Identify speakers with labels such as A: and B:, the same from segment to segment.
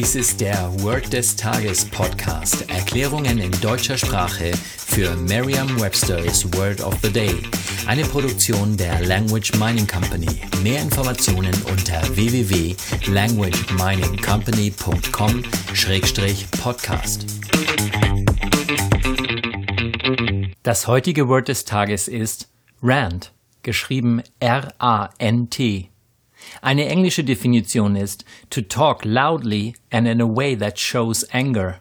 A: Dies ist der Word des Tages Podcast. Erklärungen in deutscher Sprache für Merriam-Webster's Word of the Day. Eine Produktion der Language Mining Company. Mehr Informationen unter www.languageminingcompany.com-podcast. Das heutige Word des Tages ist Rant, geschrieben R-A-N-T. Eine englische Definition ist to talk loudly and in a way that shows anger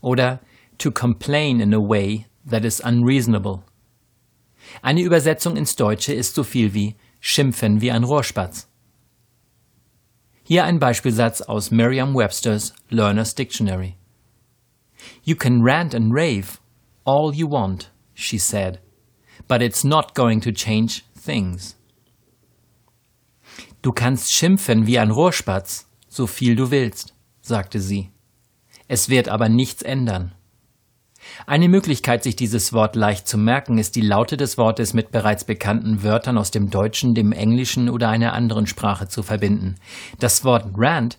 A: oder to complain in a way that is unreasonable. Eine Übersetzung ins Deutsche ist so viel wie schimpfen wie ein Rohrspatz. Hier ein Beispielsatz aus Merriam-Webster's Learner's Dictionary. You can rant and rave all you want, she said, but it's not going to change things. Du kannst schimpfen wie ein Rohrspatz, so viel du willst, sagte sie. Es wird aber nichts ändern. Eine Möglichkeit, sich dieses Wort leicht zu merken, ist die Laute des Wortes mit bereits bekannten Wörtern aus dem Deutschen, dem Englischen oder einer anderen Sprache zu verbinden. Das Wort Rant,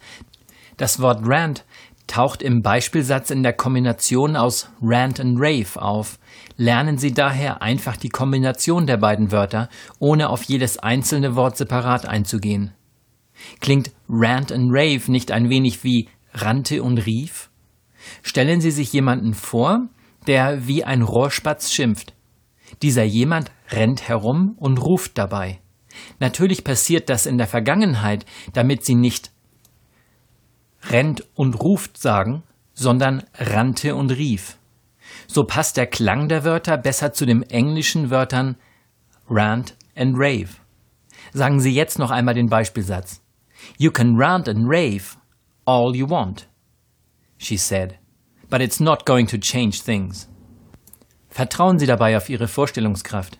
A: das Wort Rant taucht im Beispielsatz in der Kombination aus Rant und Rave auf. Lernen Sie daher einfach die Kombination der beiden Wörter, ohne auf jedes einzelne Wort separat einzugehen. Klingt Rant und Rave nicht ein wenig wie rannte und rief? Stellen Sie sich jemanden vor, der wie ein Rohrspatz schimpft. Dieser jemand rennt herum und ruft dabei. Natürlich passiert das in der Vergangenheit, damit Sie nicht rennt und ruft sagen, sondern rannte und rief. So passt der Klang der Wörter besser zu den englischen Wörtern rant and rave. Sagen Sie jetzt noch einmal den Beispielsatz. You can rant and rave all you want, she said, but it's not going to change things. Vertrauen Sie dabei auf Ihre Vorstellungskraft.